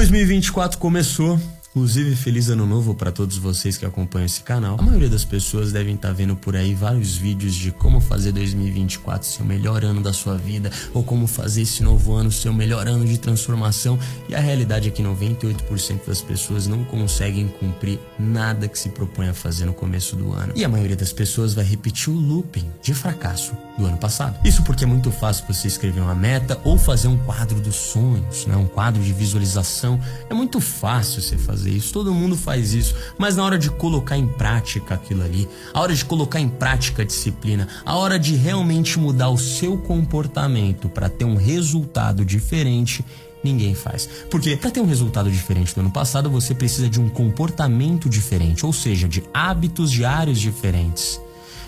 2024 começou. Inclusive, feliz ano novo para todos vocês que acompanham esse canal. A maioria das pessoas devem estar tá vendo por aí vários vídeos de como fazer 2024 ser o melhor ano da sua vida, ou como fazer esse novo ano ser o melhor ano de transformação. E a realidade é que 98% das pessoas não conseguem cumprir nada que se propõe a fazer no começo do ano. E a maioria das pessoas vai repetir o looping de fracasso do ano passado. Isso porque é muito fácil você escrever uma meta ou fazer um quadro dos sonhos, né? um quadro de visualização. É muito fácil você fazer fazer isso, todo mundo faz isso, mas na hora de colocar em prática aquilo ali, a hora de colocar em prática a disciplina, a hora de realmente mudar o seu comportamento para ter um resultado diferente, ninguém faz. Porque para ter um resultado diferente do ano passado, você precisa de um comportamento diferente, ou seja, de hábitos diários diferentes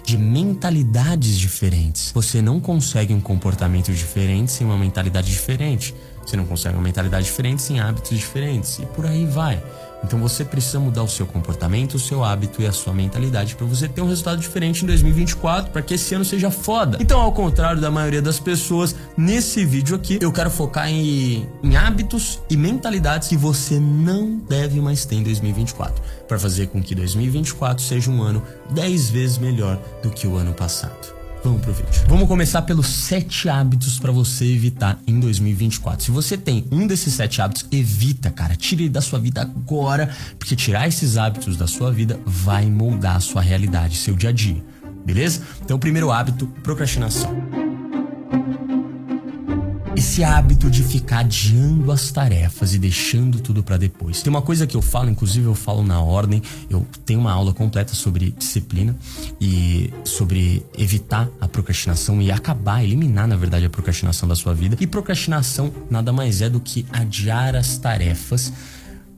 de mentalidades diferentes. Você não consegue um comportamento diferente sem uma mentalidade diferente. Você não consegue uma mentalidade diferente sem hábitos diferentes. E por aí vai. Então você precisa mudar o seu comportamento, o seu hábito e a sua mentalidade para você ter um resultado diferente em 2024, para que esse ano seja foda. Então, ao contrário da maioria das pessoas, nesse vídeo aqui eu quero focar em, em hábitos e mentalidades que você não deve mais ter em 2024, para fazer com que 2024 seja um ano 10 vezes melhor do que o ano passado. Vamos pro vídeo. Vamos começar pelos sete hábitos para você evitar em 2024. Se você tem um desses sete hábitos, evita, cara. Tire da sua vida agora, porque tirar esses hábitos da sua vida vai moldar a sua realidade, seu dia a dia. Beleza? Então, primeiro hábito, procrastinação esse hábito de ficar adiando as tarefas e deixando tudo para depois. Tem uma coisa que eu falo, inclusive eu falo na ordem, eu tenho uma aula completa sobre disciplina e sobre evitar a procrastinação e acabar, eliminar na verdade a procrastinação da sua vida. E procrastinação nada mais é do que adiar as tarefas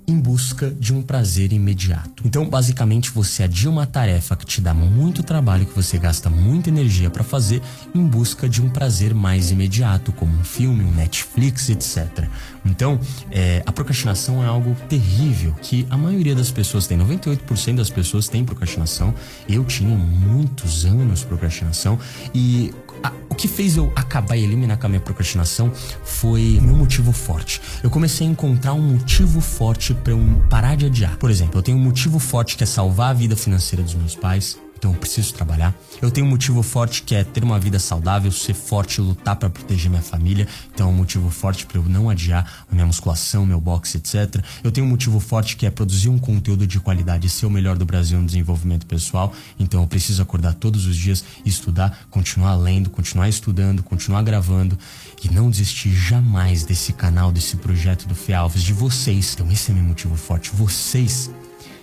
em busca de um prazer imediato. Então, basicamente, você adia uma tarefa que te dá muito trabalho, que você gasta muita energia para fazer, em busca de um prazer mais imediato, como um filme, um Netflix, etc. Então, é, a procrastinação é algo terrível que a maioria das pessoas tem. 98% das pessoas têm procrastinação. Eu tinha muitos anos procrastinação e a, o que fez eu acabar e eliminar com a minha procrastinação foi meu motivo forte. Eu comecei a encontrar um motivo forte para eu parar de adiar. Por exemplo, eu tenho um motivo forte que é salvar a vida financeira dos meus pais então eu preciso trabalhar. Eu tenho um motivo forte que é ter uma vida saudável, ser forte, lutar para proteger minha família. Então é um motivo forte para eu não adiar a minha musculação, meu boxe, etc. Eu tenho um motivo forte que é produzir um conteúdo de qualidade, ser o melhor do Brasil no desenvolvimento pessoal. Então eu preciso acordar todos os dias, estudar, continuar lendo, continuar estudando, continuar gravando e não desistir jamais desse canal, desse projeto do Fê Alves, de vocês. Então esse é meu motivo forte. Vocês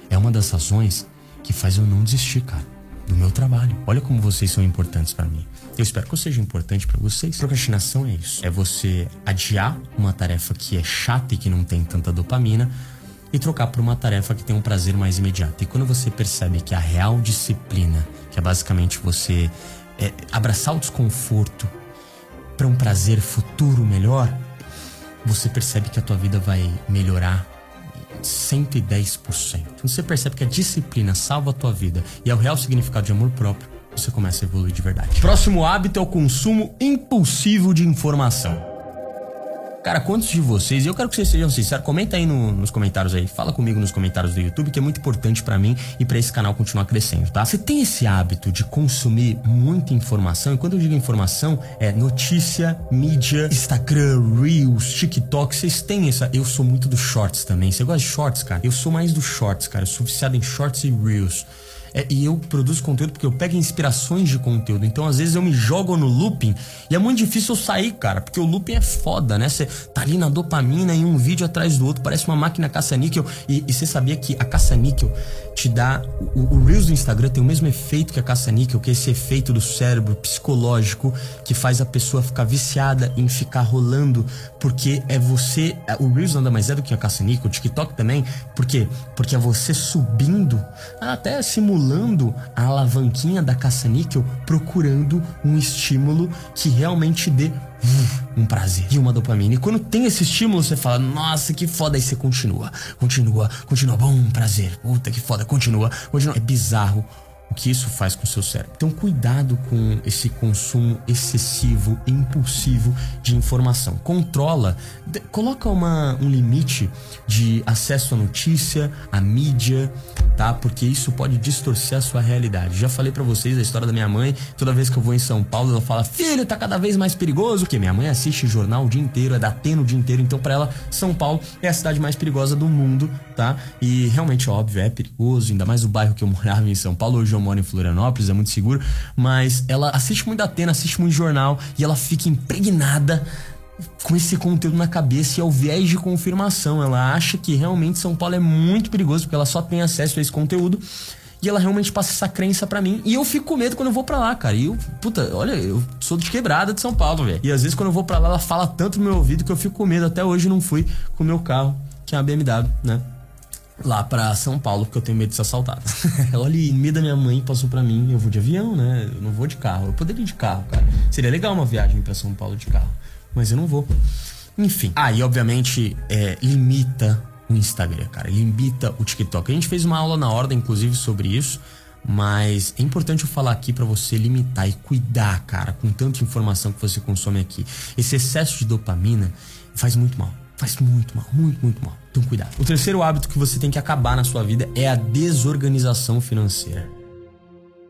é uma das razões que faz eu não desistir, cara do meu trabalho. Olha como vocês são importantes para mim. Eu espero que eu seja importante para vocês. Procrastinação é isso. É você adiar uma tarefa que é chata e que não tem tanta dopamina e trocar por uma tarefa que tem um prazer mais imediato. E quando você percebe que a real disciplina, que é basicamente você é, abraçar o desconforto para um prazer futuro melhor, você percebe que a tua vida vai melhorar 110%. Então você percebe que a disciplina salva a tua vida e é o real significado de amor próprio, você começa a evoluir de verdade. Próximo hábito é o consumo impulsivo de informação. Cara, quantos de vocês, eu quero que vocês sejam sinceros, comenta aí no, nos comentários aí, fala comigo nos comentários do YouTube, que é muito importante para mim e para esse canal continuar crescendo, tá? Você tem esse hábito de consumir muita informação, e quando eu digo informação, é notícia, mídia, Instagram, Reels, TikTok, vocês têm essa. Eu sou muito do shorts também. Você gosta de shorts, cara? Eu sou mais do shorts, cara. Eu sou viciado em shorts e Reels. É, e eu produzo conteúdo porque eu pego inspirações de conteúdo. Então, às vezes, eu me jogo no looping e é muito difícil eu sair, cara. Porque o looping é foda, né? Você tá ali na dopamina em um vídeo atrás do outro, parece uma máquina caça-níquel. E, você sabia que a caça-níquel te dá. O, o Reels do Instagram tem o mesmo efeito que a caça-níquel, que é esse efeito do cérebro psicológico que faz a pessoa ficar viciada em ficar rolando. Porque é você. É, o Reels nada mais é do que a caça-níquel, o TikTok também. Por quê? Porque é você subindo, até simulando estimulando a alavanquinha da caça-níquel, procurando um estímulo que realmente dê um prazer e uma dopamina. E quando tem esse estímulo, você fala, nossa, que foda. Aí você continua, continua, continua. Bom, prazer. Puta que foda, continua, continua. É bizarro o que isso faz com o seu cérebro. Então, cuidado com esse consumo excessivo impulsivo de informação. Controla, coloca uma, um limite de acesso à notícia, à mídia, tá? Porque isso pode distorcer a sua realidade. Já falei para vocês a história da minha mãe. Toda vez que eu vou em São Paulo, ela fala: "Filho, tá cada vez mais perigoso". Porque minha mãe assiste jornal o dia inteiro, é da Atena o dia inteiro, então para ela São Paulo é a cidade mais perigosa do mundo, tá? E realmente óbvio, é perigoso, ainda mais o bairro que eu morava em São Paulo, hoje eu moro em Florianópolis, é muito seguro, mas ela assiste muito Atena, assiste muito jornal e ela fica impregnada com esse conteúdo na cabeça e ao viés de confirmação. Ela acha que realmente São Paulo é muito perigoso porque ela só tem acesso a esse conteúdo. E ela realmente passa essa crença para mim. E eu fico com medo quando eu vou para lá, cara. E eu, puta, olha, eu sou de quebrada de São Paulo, velho. E às vezes quando eu vou para lá, ela fala tanto no meu ouvido que eu fico com medo. Até hoje não fui com o meu carro, que é a BMW, né? Lá para São Paulo, porque eu tenho medo de ser assaltado. Olha, e medo da minha mãe passou para mim, eu vou de avião, né? Eu não vou de carro. Eu poderia ir de carro, cara. Seria legal uma viagem para São Paulo de carro, mas eu não vou. Enfim. Ah, e obviamente é, limita o Instagram, cara. Limita o TikTok. A gente fez uma aula na ordem, inclusive, sobre isso. Mas é importante eu falar aqui para você limitar e cuidar, cara, com tanta informação que você consome aqui. Esse excesso de dopamina faz muito mal. Faz muito mal, muito, muito mal. Então cuidado. O terceiro hábito que você tem que acabar na sua vida é a desorganização financeira.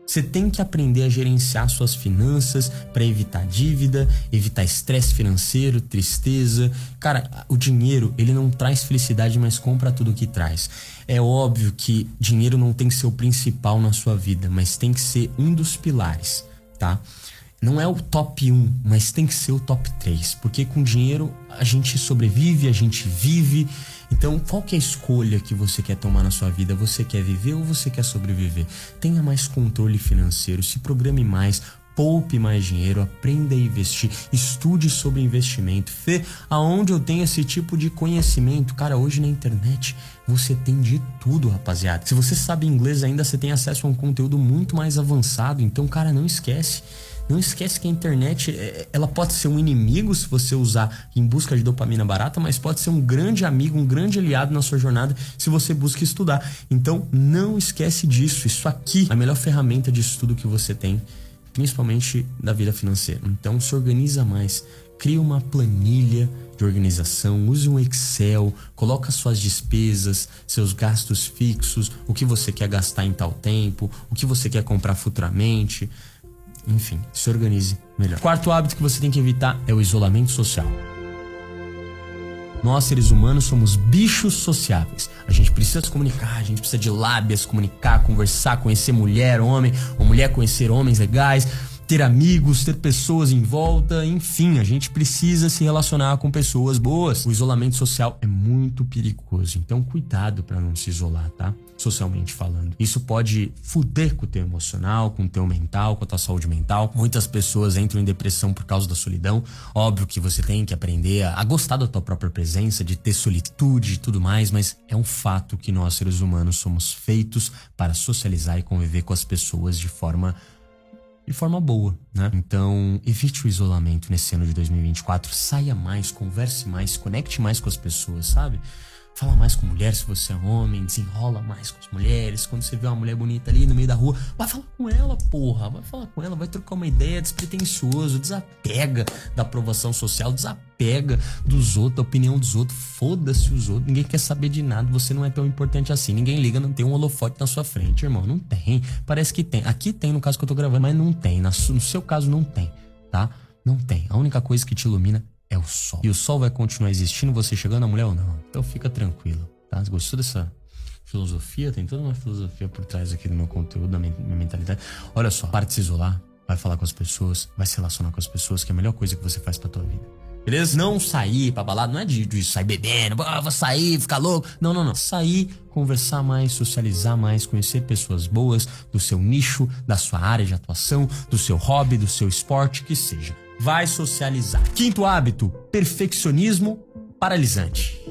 Você tem que aprender a gerenciar suas finanças para evitar dívida, evitar estresse financeiro, tristeza. Cara, o dinheiro, ele não traz felicidade, mas compra tudo que traz. É óbvio que dinheiro não tem que ser o principal na sua vida, mas tem que ser um dos pilares, tá? Não é o top 1, mas tem que ser o top 3, porque com dinheiro a gente sobrevive, a gente vive. Então, qual que é a escolha que você quer tomar na sua vida? Você quer viver ou você quer sobreviver? Tenha mais controle financeiro, se programe mais, poupe mais dinheiro, aprenda a investir, estude sobre investimento. Fê, aonde eu tenho esse tipo de conhecimento? Cara, hoje na internet você tem de tudo, rapaziada. Se você sabe inglês ainda, você tem acesso a um conteúdo muito mais avançado. Então, cara, não esquece não esquece que a internet é, ela pode ser um inimigo se você usar em busca de dopamina barata, mas pode ser um grande amigo, um grande aliado na sua jornada se você busca estudar. Então não esquece disso. Isso aqui é a melhor ferramenta de estudo que você tem, principalmente da vida financeira. Então se organiza mais, cria uma planilha de organização, use um Excel, coloca suas despesas, seus gastos fixos, o que você quer gastar em tal tempo, o que você quer comprar futuramente. Enfim, se organize melhor. Quarto hábito que você tem que evitar é o isolamento social. Nós, seres humanos, somos bichos sociáveis. A gente precisa se comunicar, a gente precisa de lábias, comunicar, conversar, conhecer mulher, homem, ou mulher conhecer homens legais ter amigos, ter pessoas em volta, enfim, a gente precisa se relacionar com pessoas boas. O isolamento social é muito perigoso, então cuidado para não se isolar, tá? Socialmente falando. Isso pode fuder com o teu emocional, com o teu mental, com a tua saúde mental. Muitas pessoas entram em depressão por causa da solidão. Óbvio que você tem que aprender a, gostar da tua própria presença, de ter solitude e tudo mais, mas é um fato que nós, seres humanos, somos feitos para socializar e conviver com as pessoas de forma de forma boa, né? Então, evite o isolamento nesse ano de 2024, saia mais, converse mais, conecte mais com as pessoas, sabe? Fala mais com mulher se você é homem, desenrola mais com as mulheres. Quando você vê uma mulher bonita ali no meio da rua, vai falar com ela, porra. Vai falar com ela, vai trocar uma ideia despretensioso, desapega da aprovação social, desapega dos outros, da opinião dos outros. Foda-se os outros, ninguém quer saber de nada, você não é tão importante assim. Ninguém liga, não tem um holofote na sua frente, irmão. Não tem. Parece que tem. Aqui tem no caso que eu tô gravando, mas não tem. No seu caso, não tem, tá? Não tem. A única coisa que te ilumina é o sol. E o sol vai continuar existindo, você chegando a mulher ou não. Então fica tranquilo, tá? Gostou dessa filosofia? Tem toda uma filosofia por trás aqui do meu conteúdo, da minha mentalidade. Olha só, para de se isolar, vai falar com as pessoas, vai se relacionar com as pessoas, que é a melhor coisa que você faz pra tua vida. Beleza? Não sair pra balada, não é de, de sair bebendo, ah, vou sair, ficar louco. Não, não, não. Sair, conversar mais, socializar mais, conhecer pessoas boas do seu nicho, da sua área de atuação, do seu hobby, do seu esporte, que seja vai socializar. Quinto hábito, perfeccionismo paralisante.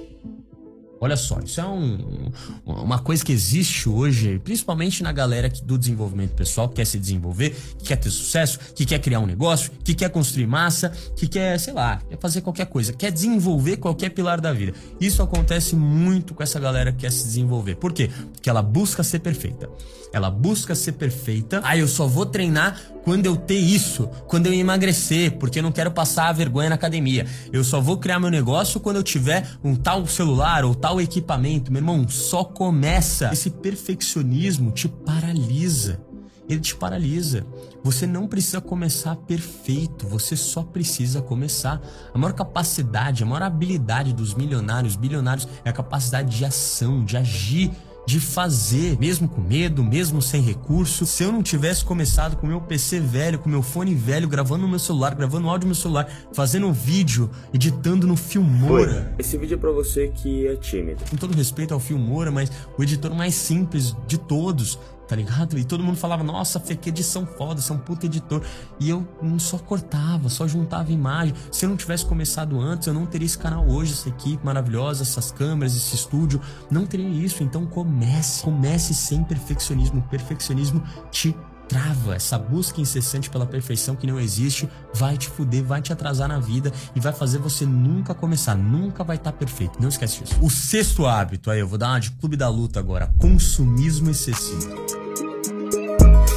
Olha só, isso é um, uma coisa que existe hoje, principalmente na galera do desenvolvimento pessoal, que quer se desenvolver, que quer ter sucesso, que quer criar um negócio, que quer construir massa, que quer, sei lá, quer fazer qualquer coisa, quer desenvolver qualquer pilar da vida. Isso acontece muito com essa galera que quer se desenvolver. Por quê? Porque ela busca ser perfeita. Ela busca ser perfeita. Ah, eu só vou treinar quando eu ter isso, quando eu emagrecer, porque eu não quero passar a vergonha na academia. Eu só vou criar meu negócio quando eu tiver um tal celular ou tal equipamento. Meu irmão, só começa. Esse perfeccionismo te paralisa. Ele te paralisa. Você não precisa começar perfeito, você só precisa começar. A maior capacidade, a maior habilidade dos milionários, bilionários é a capacidade de ação, de agir de fazer, mesmo com medo, mesmo sem recurso. Se eu não tivesse começado com meu PC velho, com meu fone velho, gravando no meu celular, gravando áudio no meu celular, fazendo um vídeo, editando no Filmora. Oi, esse vídeo é para você que é tímido. Com todo respeito ao Filmora, mas o editor mais simples de todos, tá ligado? E todo mundo falava, nossa, Fê, que edição foda, você é um puta editor. E eu só cortava, só juntava imagem. Se eu não tivesse começado antes, eu não teria esse canal hoje, essa equipe maravilhosa, essas câmeras, esse estúdio. Não teria isso. Então comece, comece sem perfeccionismo. O perfeccionismo te trava, essa busca incessante pela perfeição que não existe, vai te fuder, vai te atrasar na vida e vai fazer você nunca começar, nunca vai estar tá perfeito. Não esquece disso. O sexto hábito, aí eu vou dar uma de clube da luta agora, consumismo excessivo.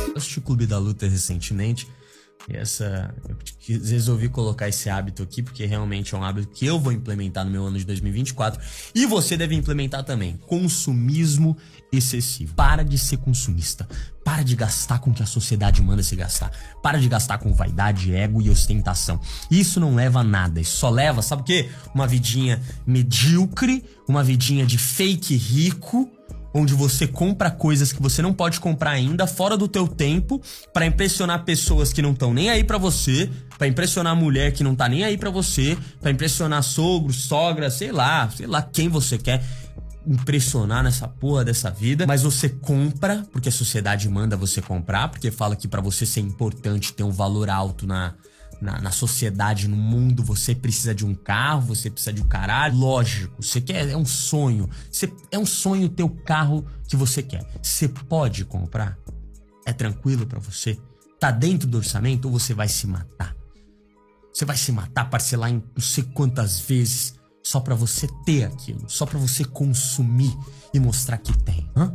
Eu assisti o Clube da Luta recentemente essa eu resolvi colocar esse hábito aqui porque realmente é um hábito que eu vou implementar no meu ano de 2024 e você deve implementar também. Consumismo excessivo. Para de ser consumista. Para de gastar com o que a sociedade manda se gastar. Para de gastar com vaidade, ego e ostentação. Isso não leva a nada. Isso só leva, sabe o quê? Uma vidinha medíocre, uma vidinha de fake rico, onde você compra coisas que você não pode comprar ainda fora do teu tempo para impressionar pessoas que não estão nem aí para você, para impressionar mulher que não tá nem aí para você, para impressionar sogro, sogra, sei lá, sei lá quem você quer impressionar nessa porra dessa vida, mas você compra, porque a sociedade manda você comprar, porque fala que para você ser importante ter um valor alto na, na, na, sociedade, no mundo, você precisa de um carro, você precisa de um caralho. Lógico, você quer, é um sonho. Você, é um sonho ter o carro que você quer. Você pode comprar? É tranquilo para você? Tá dentro do orçamento ou você vai se matar? Você vai se matar, parcelar em não sei quantas vezes só para você ter aquilo, só para você consumir e mostrar que tem. Hã?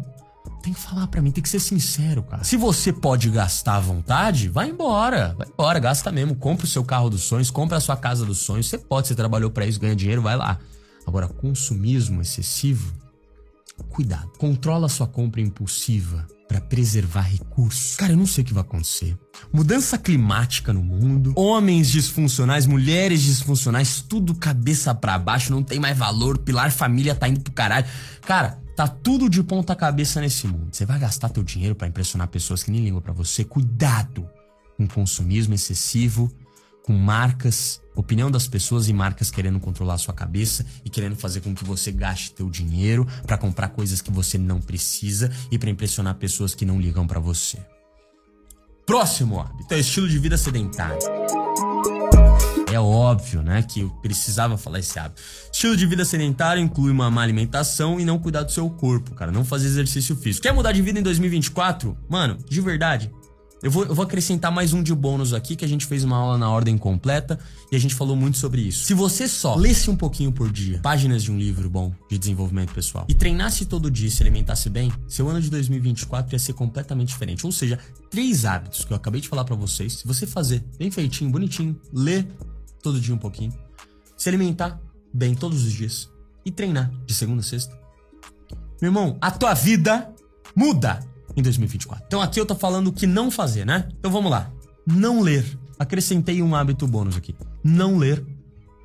Tem que falar para mim, tem que ser sincero, cara. Se você pode gastar à vontade, vai embora. Vai embora, gasta mesmo. Compre o seu carro dos sonhos, compre a sua casa dos sonhos. Você pode, você trabalhou para isso, ganha dinheiro, vai lá. Agora, consumismo excessivo, cuidado. Controla a sua compra impulsiva para preservar recursos. Cara, eu não sei o que vai acontecer. Mudança climática no mundo, homens disfuncionais, mulheres disfuncionais, tudo cabeça para baixo, não tem mais valor, pilar família tá indo pro caralho. Cara, tá tudo de ponta cabeça nesse mundo. Você vai gastar teu dinheiro para impressionar pessoas que nem ligam para você. Cuidado com consumismo excessivo, com marcas, opinião das pessoas e marcas querendo controlar a sua cabeça e querendo fazer com que você gaste teu dinheiro para comprar coisas que você não precisa e para impressionar pessoas que não ligam para você. Próximo hábito é estilo de vida sedentário. É óbvio, né, que eu precisava falar esse hábito. Estilo de vida sedentário inclui uma má alimentação e não cuidar do seu corpo, cara, não fazer exercício físico. Quer mudar de vida em 2024? Mano, de verdade, eu vou, eu vou acrescentar mais um de bônus aqui, que a gente fez uma aula na ordem completa e a gente falou muito sobre isso. Se você só lesse um pouquinho por dia, páginas de um livro bom de desenvolvimento pessoal, e treinasse todo dia e se alimentasse bem, seu ano de 2024 ia ser completamente diferente. Ou seja, três hábitos que eu acabei de falar para vocês, se você fazer bem feitinho, bonitinho, ler todo dia um pouquinho, se alimentar bem todos os dias e treinar de segunda a sexta, meu irmão, a tua vida muda em 2024. Então aqui eu tô falando o que não fazer, né? Então vamos lá. Não ler. Acrescentei um hábito bônus aqui. Não ler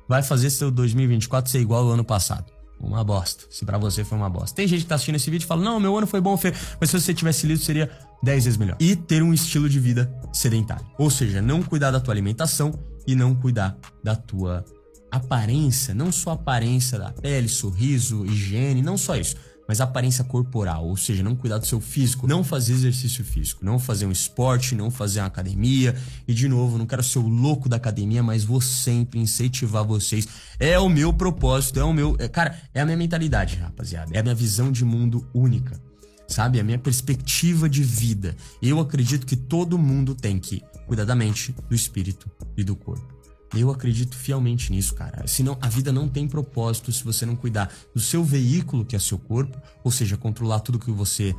vai fazer seu 2024 ser igual ao ano passado. Uma bosta. Se para você foi uma bosta. Tem gente que tá assistindo esse vídeo e fala: "Não, meu ano foi bom, Fê, mas se você tivesse lido seria 10 vezes melhor". E ter um estilo de vida sedentário. Ou seja, não cuidar da tua alimentação e não cuidar da tua aparência, não só aparência da pele, sorriso, higiene, não só isso mas aparência corporal, ou seja, não cuidar do seu físico, não fazer exercício físico, não fazer um esporte, não fazer uma academia. E de novo, não quero ser o louco da academia, mas vou sempre incentivar vocês. É o meu propósito, é o meu. É, cara, é a minha mentalidade, rapaziada. É a minha visão de mundo única. Sabe? É a minha perspectiva de vida. Eu acredito que todo mundo tem que cuidar da mente, do espírito e do corpo. Eu acredito fielmente nisso, cara. Senão a vida não tem propósito se você não cuidar do seu veículo, que é seu corpo, ou seja, controlar tudo que você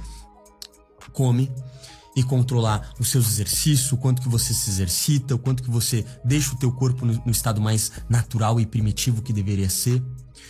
come e controlar os seus exercícios, o quanto que você se exercita, o quanto que você deixa o teu corpo no, no estado mais natural e primitivo que deveria ser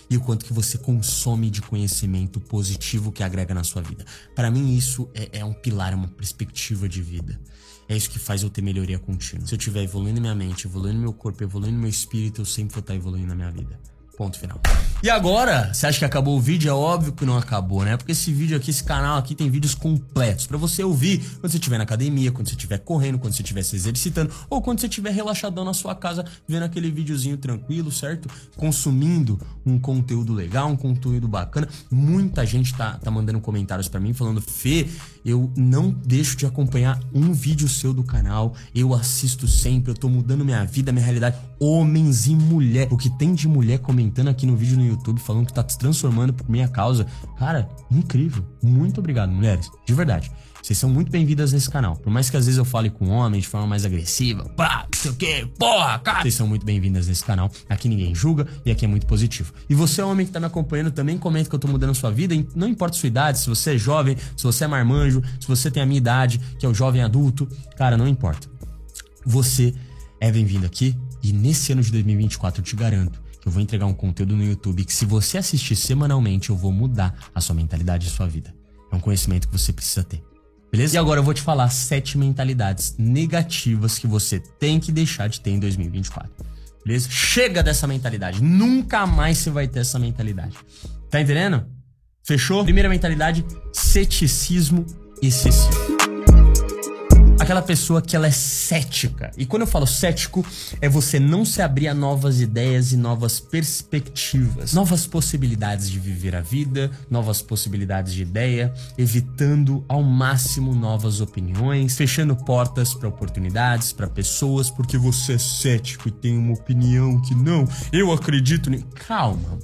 e o quanto que você consome de conhecimento positivo que agrega na sua vida. Para mim isso é, é um pilar, é uma perspectiva de vida. É isso que faz eu ter melhoria contínua. Se eu estiver evoluindo minha mente, evoluindo meu corpo, evoluindo meu espírito, eu sempre vou estar evoluindo na minha vida. Ponto final. E agora, você acha que acabou o vídeo? É óbvio que não acabou, né? Porque esse vídeo aqui, esse canal aqui tem vídeos completos para você ouvir quando você estiver na academia, quando você estiver correndo, quando você estiver se exercitando ou quando você estiver relaxadão na sua casa vendo aquele videozinho tranquilo, certo? Consumindo um conteúdo legal, um conteúdo bacana. Muita gente tá, tá mandando comentários para mim falando: Fê, eu não deixo de acompanhar um vídeo seu do canal, eu assisto sempre, eu tô mudando minha vida, minha realidade. Homens e mulher. O que tem de mulher comentando aqui no vídeo no YouTube falando que tá se transformando por minha causa. Cara, incrível. Muito obrigado, mulheres. De verdade. Vocês são muito bem-vindas nesse canal. Por mais que às vezes eu fale com homens de forma mais agressiva, pá, não sei o que, porra, cara. Vocês são muito bem-vindas nesse canal. Aqui ninguém julga e aqui é muito positivo. E você, homem que tá me acompanhando, também comenta que eu tô mudando a sua vida. Não importa a sua idade, se você é jovem, se você é marmanjo, se você tem a minha idade, que é o jovem adulto. Cara, não importa. Você é bem-vindo aqui. E nesse ano de 2024 eu te garanto eu vou entregar um conteúdo no YouTube que, se você assistir semanalmente, eu vou mudar a sua mentalidade e a sua vida. É um conhecimento que você precisa ter. Beleza? E agora eu vou te falar sete mentalidades negativas que você tem que deixar de ter em 2024. Beleza? Chega dessa mentalidade. Nunca mais você vai ter essa mentalidade. Tá entendendo? Fechou? Primeira mentalidade: ceticismo excessivo aquela pessoa que ela é cética. E quando eu falo cético, é você não se abrir a novas ideias e novas perspectivas, novas possibilidades de viver a vida, novas possibilidades de ideia, evitando ao máximo novas opiniões, fechando portas para oportunidades, para pessoas, porque você é cético e tem uma opinião que não, eu acredito em. Calma.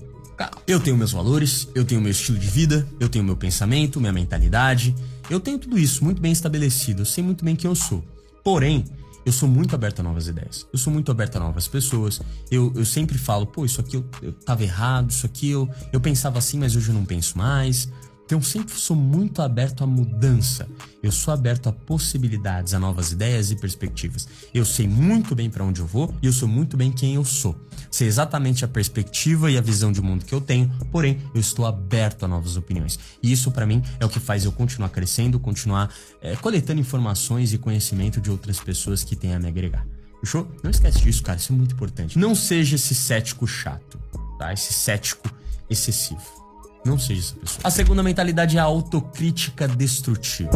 Eu tenho meus valores, eu tenho meu estilo de vida, eu tenho meu pensamento, minha mentalidade, eu tenho tudo isso muito bem estabelecido, eu sei muito bem quem eu sou. Porém, eu sou muito aberto a novas ideias. Eu sou muito aberto a novas pessoas. Eu, eu sempre falo, pô, isso aqui eu, eu tava errado, isso aqui eu, eu pensava assim, mas hoje eu não penso mais. Então sempre sou muito aberto à mudança. Eu sou aberto a possibilidades, a novas ideias e perspectivas. Eu sei muito bem para onde eu vou e eu sou muito bem quem eu sou. Sei exatamente a perspectiva e a visão de mundo que eu tenho, porém eu estou aberto a novas opiniões. E isso para mim é o que faz eu continuar crescendo, continuar é, coletando informações e conhecimento de outras pessoas que têm a me agregar. Fechou? Não esquece disso, cara. Isso é muito importante. Não seja esse cético chato, tá? Esse cético excessivo. Não seja essa pessoa. A segunda mentalidade é a autocrítica destrutiva.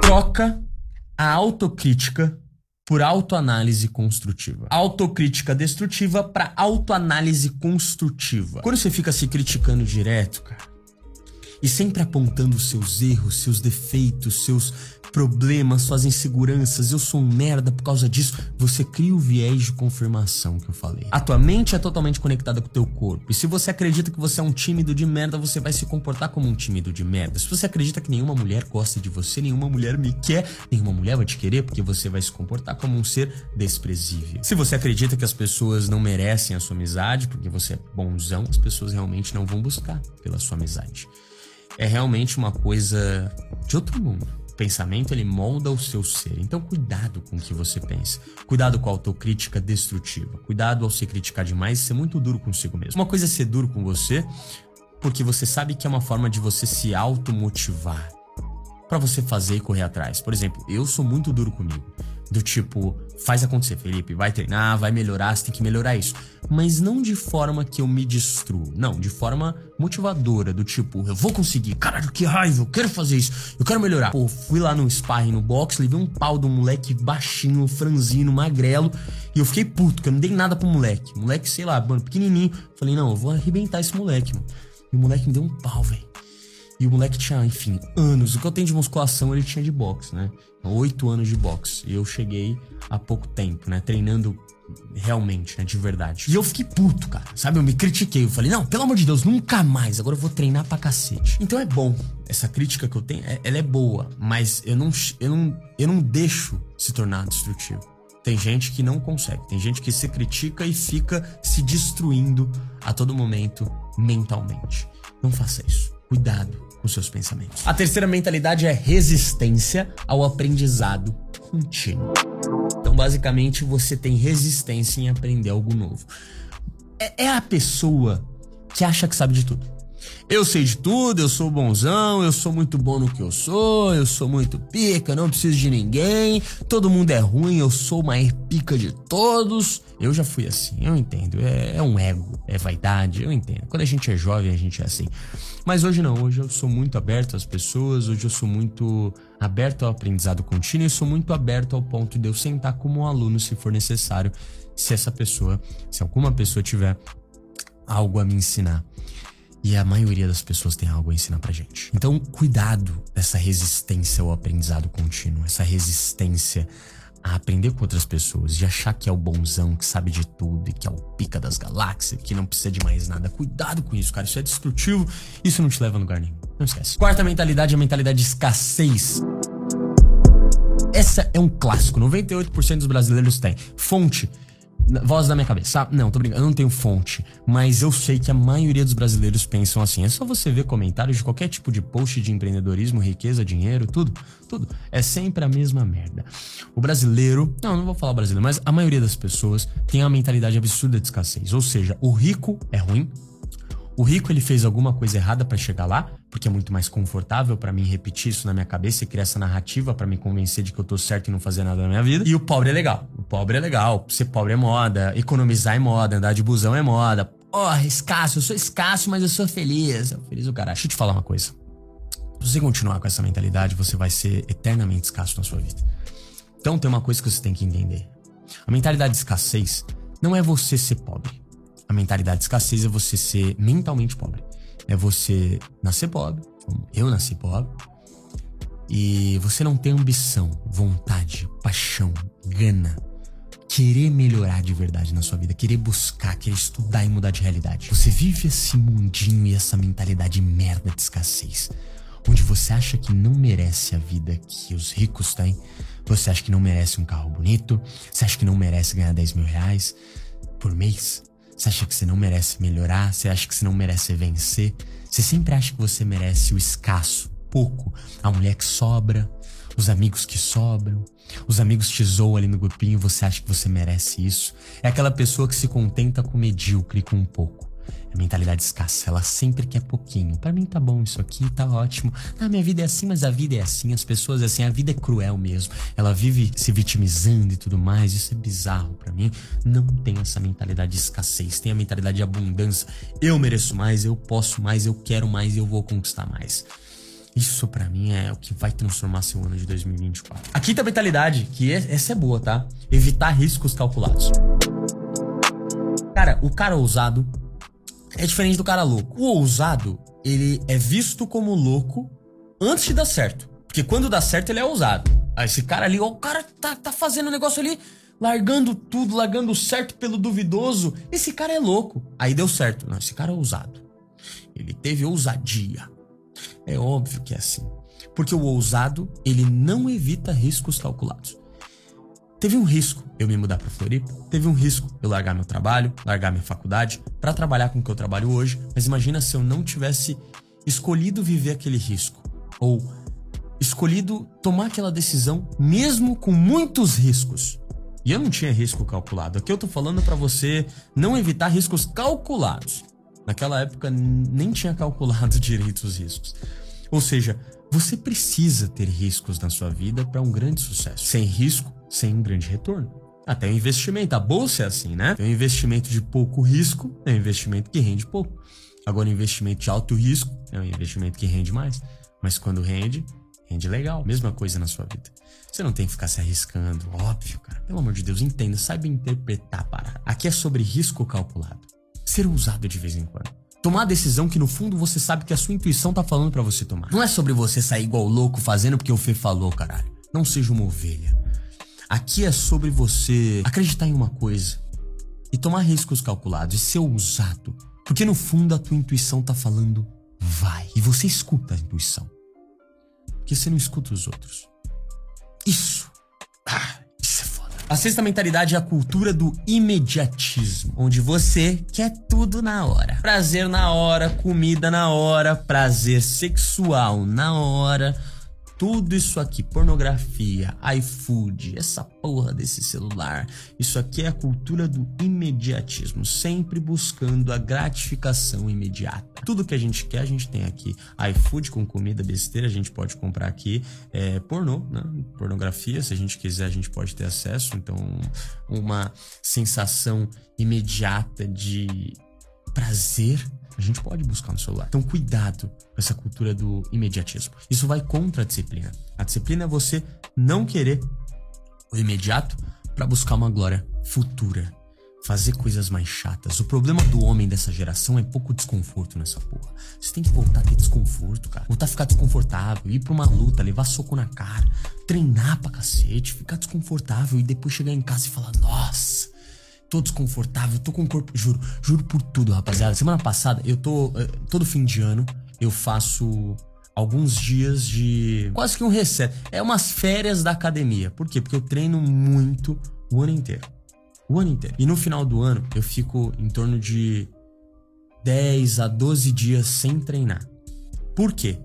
Troca a autocrítica por autoanálise construtiva. Autocrítica destrutiva para autoanálise construtiva. Quando você fica se criticando direto, cara, e sempre apontando seus erros, seus defeitos, seus problemas, suas inseguranças, eu sou um merda por causa disso, você cria o viés de confirmação que eu falei. A tua mente é totalmente conectada com o teu corpo. E se você acredita que você é um tímido de merda, você vai se comportar como um tímido de merda. Se você acredita que nenhuma mulher gosta de você, nenhuma mulher me quer, nenhuma mulher vai te querer, porque você vai se comportar como um ser desprezível. Se você acredita que as pessoas não merecem a sua amizade, porque você é bonzão, as pessoas realmente não vão buscar pela sua amizade. É realmente uma coisa de outro mundo pensamento ele molda o seu ser. Então cuidado com o que você pensa. Cuidado com a autocrítica destrutiva. Cuidado ao se criticar demais e ser muito duro consigo mesmo. Uma coisa é ser duro com você, porque você sabe que é uma forma de você se automotivar para você fazer e correr atrás. Por exemplo, eu sou muito duro comigo. Do tipo, faz acontecer, Felipe, vai treinar, vai melhorar, você tem que melhorar isso. Mas não de forma que eu me destruo. Não, de forma motivadora, do tipo, eu vou conseguir, caralho, que raiva, eu quero fazer isso, eu quero melhorar. Pô, fui lá no sparring, no box, levei um pau um moleque baixinho, franzino, magrelo, e eu fiquei puto, que eu não dei nada pro moleque. Moleque, sei lá, mano, pequenininho. Falei, não, eu vou arrebentar esse moleque, mano. E o moleque me deu um pau, velho. E o moleque tinha, enfim, anos. O que eu tenho de musculação ele tinha de boxe, né? Oito anos de boxe. E eu cheguei há pouco tempo, né? Treinando realmente, né? De verdade. E eu fiquei puto, cara. Sabe? Eu me critiquei. Eu falei, não, pelo amor de Deus, nunca mais. Agora eu vou treinar pra cacete. Então é bom. Essa crítica que eu tenho, é, ela é boa. Mas eu não, eu não, eu não deixo se tornar destrutivo. Tem gente que não consegue. Tem gente que se critica e fica se destruindo a todo momento mentalmente. Não faça isso. Cuidado com seus pensamentos. A terceira mentalidade é resistência ao aprendizado contínuo. Então, basicamente, você tem resistência em aprender algo novo. É, é a pessoa que acha que sabe de tudo. Eu sei de tudo, eu sou bonzão, eu sou muito bom no que eu sou, eu sou muito pica, não preciso de ninguém, todo mundo é ruim, eu sou mais pica de todos. Eu já fui assim, eu entendo. É, é um ego, é vaidade, eu entendo. Quando a gente é jovem, a gente é assim. Mas hoje não, hoje eu sou muito aberto às pessoas, hoje eu sou muito aberto ao aprendizado contínuo e sou muito aberto ao ponto de eu sentar como um aluno se for necessário, se essa pessoa, se alguma pessoa tiver algo a me ensinar. E a maioria das pessoas tem algo a ensinar pra gente. Então, cuidado dessa resistência ao aprendizado contínuo, essa resistência a aprender com outras pessoas, de achar que é o bonzão, que sabe de tudo e que é o pica das galáxias, que não precisa de mais nada. Cuidado com isso, cara. Isso é destrutivo, isso não te leva a lugar nenhum. Não esquece. Quarta mentalidade é a mentalidade de escassez. Essa é um clássico, 98% dos brasileiros têm. Fonte Voz da minha cabeça. Não, tô brincando. Eu não tenho fonte. Mas eu sei que a maioria dos brasileiros pensam assim. É só você ver comentários de qualquer tipo de post de empreendedorismo, riqueza, dinheiro, tudo. Tudo. É sempre a mesma merda. O brasileiro. Não, não vou falar brasileiro, mas a maioria das pessoas tem uma mentalidade absurda de escassez. Ou seja, o rico é ruim, o rico ele fez alguma coisa errada para chegar lá, porque é muito mais confortável para mim repetir isso na minha cabeça e criar essa narrativa para me convencer de que eu tô certo e não fazer nada na minha vida. E o pobre é legal. O pobre é legal. Ser pobre é moda, economizar é moda, andar de busão é moda. Oh, escasso, eu sou escasso, mas eu sou feliz. Eu feliz o cara. Deixa eu te falar uma coisa. Se você continuar com essa mentalidade, você vai ser eternamente escasso na sua vida. Então tem uma coisa que você tem que entender. A mentalidade de escassez não é você ser pobre. A mentalidade de escassez é você ser mentalmente pobre. É você nascer pobre, como eu nasci pobre, e você não ter ambição, vontade, paixão, gana, querer melhorar de verdade na sua vida, querer buscar, querer estudar e mudar de realidade. Você vive esse mundinho e essa mentalidade merda de escassez, onde você acha que não merece a vida que os ricos têm, você acha que não merece um carro bonito, você acha que não merece ganhar 10 mil reais por mês, você acha que você não merece melhorar? Você acha que você não merece vencer? Você sempre acha que você merece o escasso, pouco, a mulher que sobra, os amigos que sobram, os amigos te zoam ali no grupinho, você acha que você merece isso? É aquela pessoa que se contenta com medíocre, com um pouco. A mentalidade escassa, ela sempre quer pouquinho. Para mim tá bom isso aqui, tá ótimo. Ah, minha vida é assim, mas a vida é assim, as pessoas é assim, a vida é cruel mesmo. Ela vive se vitimizando e tudo mais. Isso é bizarro para mim. Não tem essa mentalidade de escassez, tem a mentalidade de abundância. Eu mereço mais, eu posso mais, eu quero mais eu vou conquistar mais. Isso para mim é o que vai transformar seu ano de 2024. A quinta mentalidade, que é, essa é boa, tá? Evitar riscos calculados. Cara, o cara ousado é diferente do cara louco. O ousado, ele é visto como louco antes de dar certo. Porque quando dá certo, ele é ousado. Aí esse cara ali, ó, o cara tá, tá fazendo o um negócio ali, largando tudo, largando certo pelo duvidoso. Esse cara é louco. Aí deu certo. Não, esse cara é ousado. Ele teve ousadia. É óbvio que é assim. Porque o ousado, ele não evita riscos calculados. Teve um risco eu me mudar para Floripa, teve um risco eu largar meu trabalho, largar minha faculdade para trabalhar com o que eu trabalho hoje, mas imagina se eu não tivesse escolhido viver aquele risco ou escolhido tomar aquela decisão mesmo com muitos riscos. E eu não tinha risco calculado. Aqui eu tô falando para você não evitar riscos calculados. Naquela época nem tinha calculado direito os riscos. Ou seja, você precisa ter riscos na sua vida para um grande sucesso. Sem risco, sem um grande retorno. Até o investimento. A bolsa é assim, né? Tem um investimento de pouco risco, é um investimento que rende pouco. Agora, investimento de alto risco é um investimento que rende mais. Mas quando rende, rende legal. Mesma coisa na sua vida. Você não tem que ficar se arriscando, óbvio, cara. Pelo amor de Deus, entenda, saiba interpretar a parada. Aqui é sobre risco calculado. Ser ousado de vez em quando. Tomar a decisão que no fundo você sabe que a sua intuição tá falando para você tomar. Não é sobre você sair igual louco fazendo porque o Fê falou, caralho. Não seja uma ovelha. Aqui é sobre você acreditar em uma coisa e tomar riscos calculados e ser ousado. Porque no fundo a tua intuição tá falando vai. E você escuta a intuição. Porque você não escuta os outros. Isso. Ah, isso é foda. A sexta mentalidade é a cultura do imediatismo, onde você quer tudo na hora. Prazer na hora, comida na hora, prazer sexual na hora tudo isso aqui, pornografia, iFood, essa porra desse celular, isso aqui é a cultura do imediatismo, sempre buscando a gratificação imediata. Tudo que a gente quer, a gente tem aqui. iFood com comida besteira, a gente pode comprar aqui. É, pornô, né? Pornografia, se a gente quiser, a gente pode ter acesso. Então, uma sensação imediata de prazer a gente pode buscar no celular. Então, cuidado com essa cultura do imediatismo. Isso vai contra a disciplina. A disciplina é você não querer o imediato para buscar uma glória futura. Fazer coisas mais chatas. O problema do homem dessa geração é pouco desconforto nessa porra. Você tem que voltar a ter desconforto, cara. Voltar a ficar desconfortável, ir pra uma luta, levar soco na cara, treinar pra cacete, ficar desconfortável e depois chegar em casa e falar: Nossa, tô desconfortável, tô com o corpo. Juro, juro por tudo, rapaziada. Semana passada, eu tô. Eh, todo fim de ano, eu faço alguns dias de. Quase que um reset. É umas férias da academia. Por quê? Porque eu treino muito o ano inteiro. O ano inteiro. E no final do ano, eu fico em torno de 10 a 12 dias sem treinar. Por quê?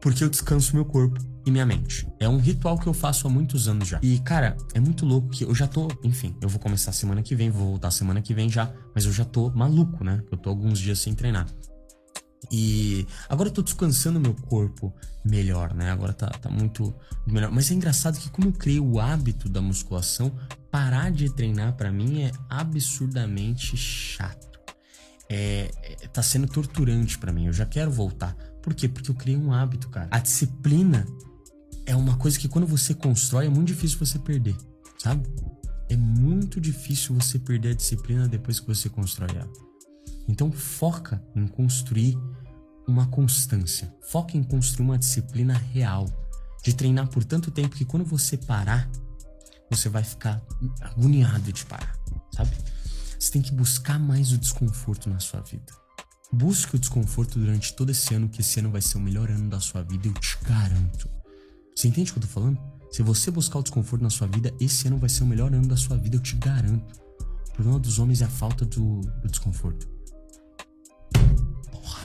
Porque eu descanso meu corpo e minha mente. É um ritual que eu faço há muitos anos já. E, cara, é muito louco que eu já tô, enfim, eu vou começar semana que vem, vou voltar semana que vem já, mas eu já tô maluco, né? Eu tô alguns dias sem treinar. E agora eu tô descansando meu corpo melhor, né? Agora tá, tá muito melhor. Mas é engraçado que como eu criei o hábito da musculação, parar de treinar para mim é absurdamente chato. É, é, tá sendo torturante para mim. Eu já quero voltar. Por quê? Porque eu criei um hábito, cara. A disciplina é uma coisa que quando você constrói é muito difícil você perder, sabe? É muito difícil você perder a disciplina depois que você constrói ela. Então foca em construir uma constância. Foca em construir uma disciplina real. De treinar por tanto tempo que quando você parar, você vai ficar agoniado de parar, sabe? Você tem que buscar mais o desconforto na sua vida. Busque o desconforto durante todo esse ano, que esse ano vai ser o melhor ano da sua vida, eu te garanto. Você entende o que eu tô falando? Se você buscar o desconforto na sua vida, esse ano vai ser o melhor ano da sua vida, eu te garanto. O problema dos homens é a falta do, do desconforto.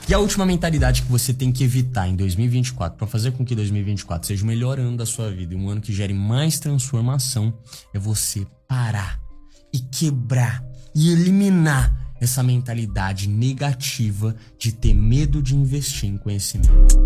E a última mentalidade que você tem que evitar em 2024 para fazer com que 2024 seja o melhor ano da sua vida e um ano que gere mais transformação é você parar e quebrar e eliminar essa mentalidade negativa de ter medo de investir em conhecimento.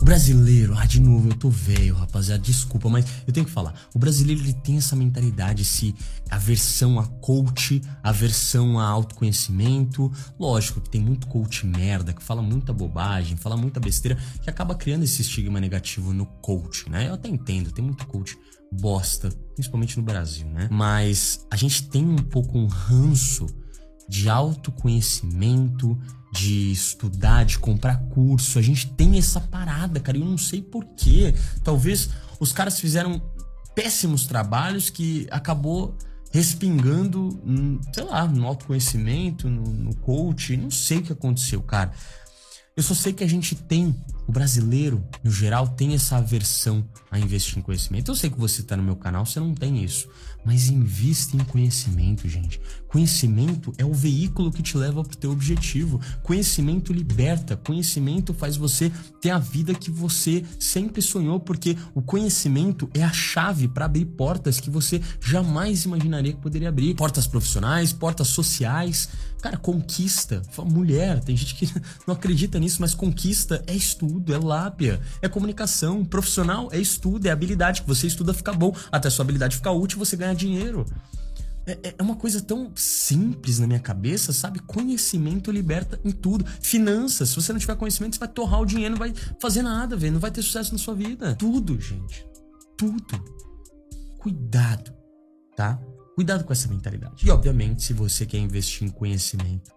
O brasileiro, ah, de novo, eu tô velho, rapaziada, desculpa, mas eu tenho que falar. O brasileiro ele tem essa mentalidade, esse aversão a coach, aversão a autoconhecimento. Lógico que tem muito coach merda, que fala muita bobagem, fala muita besteira, que acaba criando esse estigma negativo no coach, né? Eu até entendo, tem muito coach bosta, principalmente no Brasil, né? Mas a gente tem um pouco um ranço de autoconhecimento, de estudar, de comprar curso. A gente tem essa parada, cara. Eu não sei porquê. Talvez os caras fizeram péssimos trabalhos que acabou respingando, sei lá, no autoconhecimento, no, no coach. Não sei o que aconteceu, cara. Eu só sei que a gente tem, o brasileiro, no geral, tem essa aversão a investir em conhecimento. Eu sei que você está no meu canal, você não tem isso. Mas invista em conhecimento, gente. Conhecimento é o veículo que te leva para o teu objetivo. Conhecimento liberta. Conhecimento faz você ter a vida que você sempre sonhou, porque o conhecimento é a chave para abrir portas que você jamais imaginaria que poderia abrir. Portas profissionais, portas sociais. Cara, conquista. Mulher, tem gente que não acredita nisso, mas conquista é estudo, é lábia, é comunicação. Profissional é estudo, é habilidade. Que você estuda fica bom. Até sua habilidade ficar útil, você ganha dinheiro. É, é, é uma coisa tão simples na minha cabeça, sabe? Conhecimento liberta em tudo. Finanças, se você não tiver conhecimento, você vai torrar o dinheiro, não vai fazer nada, velho. Não vai ter sucesso na sua vida. Tudo, gente. Tudo. Cuidado, tá? Cuidado com essa mentalidade. E, obviamente, se você quer investir em conhecimento,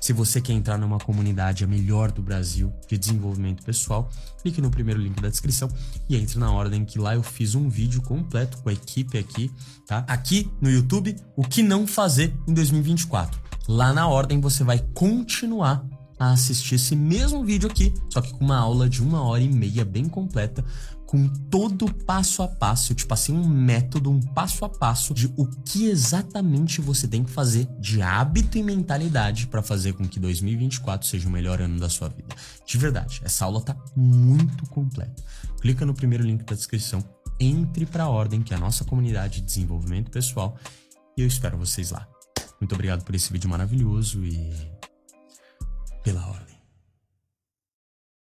Se você quer entrar numa comunidade a melhor do Brasil de desenvolvimento pessoal, clique no primeiro link da descrição e entre na ordem que lá eu fiz um vídeo completo com a equipe aqui, tá? Aqui no YouTube, o que não fazer em 2024. Lá na ordem você vai continuar a assistir esse mesmo vídeo aqui, só que com uma aula de uma hora e meia bem completa, com todo passo a passo. Eu te passei um método, um passo a passo de o que exatamente você tem que fazer de hábito e mentalidade para fazer com que 2024 seja o melhor ano da sua vida. De verdade, essa aula tá muito completa. Clica no primeiro link da descrição, entre para a ordem, que é a nossa comunidade de desenvolvimento pessoal, e eu espero vocês lá. Muito obrigado por esse vídeo maravilhoso e pela ordem.